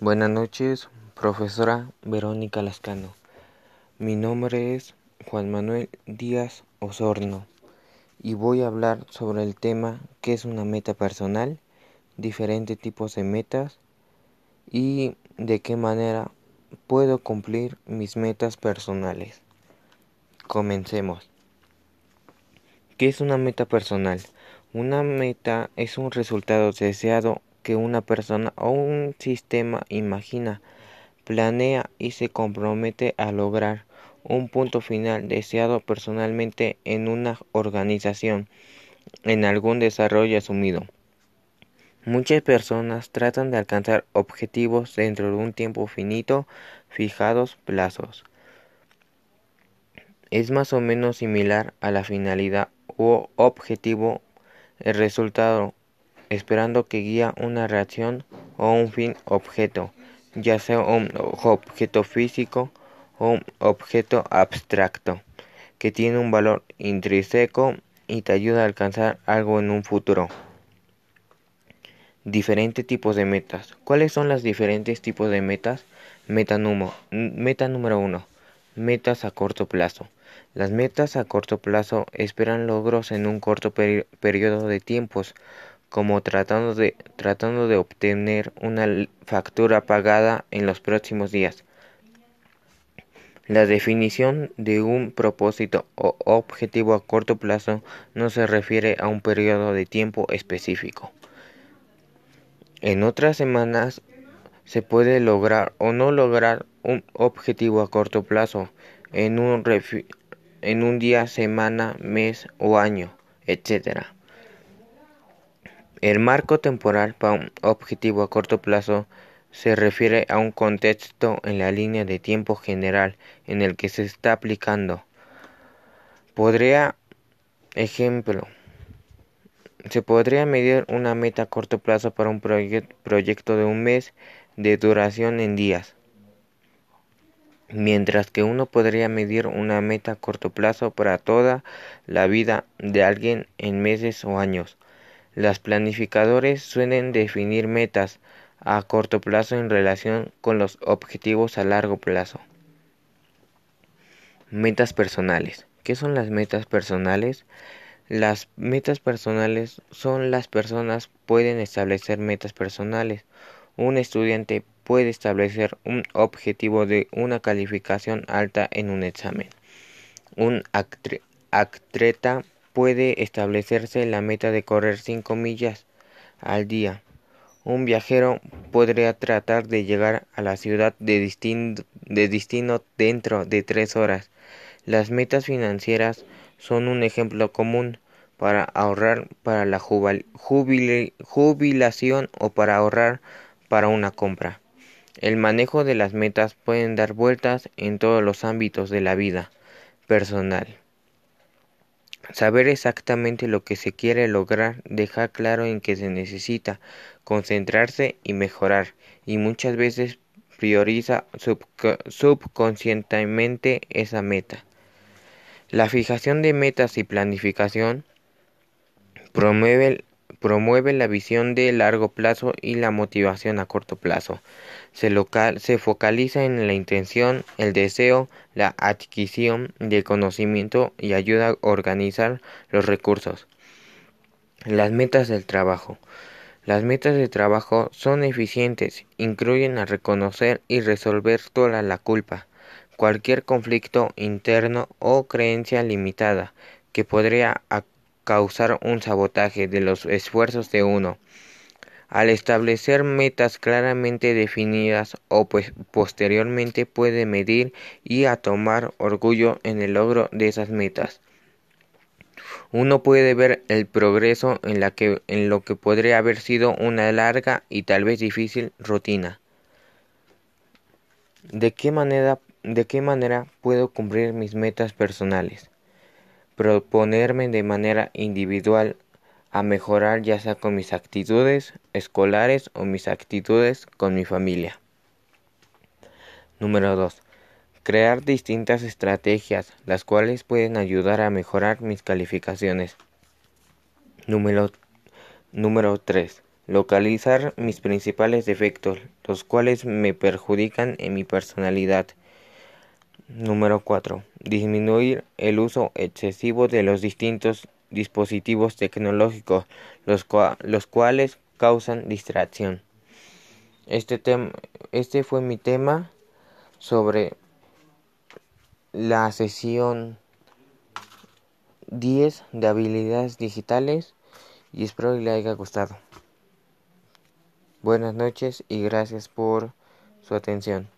Buenas noches, profesora Verónica Lascano. Mi nombre es Juan Manuel Díaz Osorno y voy a hablar sobre el tema qué es una meta personal, diferentes tipos de metas y de qué manera puedo cumplir mis metas personales. Comencemos. ¿Qué es una meta personal? Una meta es un resultado deseado que una persona o un sistema imagina, planea y se compromete a lograr un punto final deseado personalmente en una organización, en algún desarrollo asumido. Muchas personas tratan de alcanzar objetivos dentro de un tiempo finito, fijados plazos. Es más o menos similar a la finalidad o objetivo, el resultado esperando que guía una reacción o un fin objeto, ya sea un objeto físico o un objeto abstracto, que tiene un valor intrínseco y te ayuda a alcanzar algo en un futuro. Diferentes tipos de metas. ¿Cuáles son los diferentes tipos de metas? Meta, meta número uno. Metas a corto plazo. Las metas a corto plazo esperan logros en un corto periodo de tiempos, como tratando de, tratando de obtener una factura pagada en los próximos días. La definición de un propósito o objetivo a corto plazo no se refiere a un periodo de tiempo específico. En otras semanas se puede lograr o no lograr un objetivo a corto plazo en un, en un día, semana, mes o año, etc. El marco temporal para un objetivo a corto plazo se refiere a un contexto en la línea de tiempo general en el que se está aplicando. Podría, ejemplo, se podría medir una meta a corto plazo para un proyecto de un mes de duración en días, mientras que uno podría medir una meta a corto plazo para toda la vida de alguien en meses o años. Los planificadores suelen definir metas a corto plazo en relación con los objetivos a largo plazo. Metas personales. ¿Qué son las metas personales? Las metas personales son las personas pueden establecer metas personales. Un estudiante puede establecer un objetivo de una calificación alta en un examen. Un atleta puede establecerse la meta de correr 5 millas al día. Un viajero podría tratar de llegar a la ciudad de, destino dentro de 3 horas. Las metas financieras son un ejemplo común para ahorrar para la jubilación o para ahorrar para una compra. El manejo de las metas pueden dar vueltas en todos los ámbitos de la vida personal. Saber exactamente lo que se quiere lograr deja claro en que se necesita concentrarse y mejorar y muchas veces prioriza subconscientemente esa meta. La fijación de metas y planificación promueve Promueve la visión de largo plazo y la motivación a corto plazo. Se, local, se focaliza en la intención, el deseo, la adquisición del conocimiento y ayuda a organizar los recursos. Las metas del trabajo. Las metas de trabajo son eficientes, incluyen a reconocer y resolver toda la culpa, cualquier conflicto interno o creencia limitada que podría causar un sabotaje de los esfuerzos de uno. Al establecer metas claramente definidas o pues posteriormente puede medir y a tomar orgullo en el logro de esas metas. Uno puede ver el progreso en, la que, en lo que podría haber sido una larga y tal vez difícil rutina. ¿De qué manera, de qué manera puedo cumplir mis metas personales? Proponerme de manera individual a mejorar ya sea con mis actitudes escolares o mis actitudes con mi familia. Número 2. Crear distintas estrategias, las cuales pueden ayudar a mejorar mis calificaciones. Número, número 3. Localizar mis principales defectos, los cuales me perjudican en mi personalidad. Número 4. Disminuir el uso excesivo de los distintos dispositivos tecnológicos, los, los cuales causan distracción. Este, este fue mi tema sobre la sesión 10 de habilidades digitales y espero que le haya gustado. Buenas noches y gracias por su atención.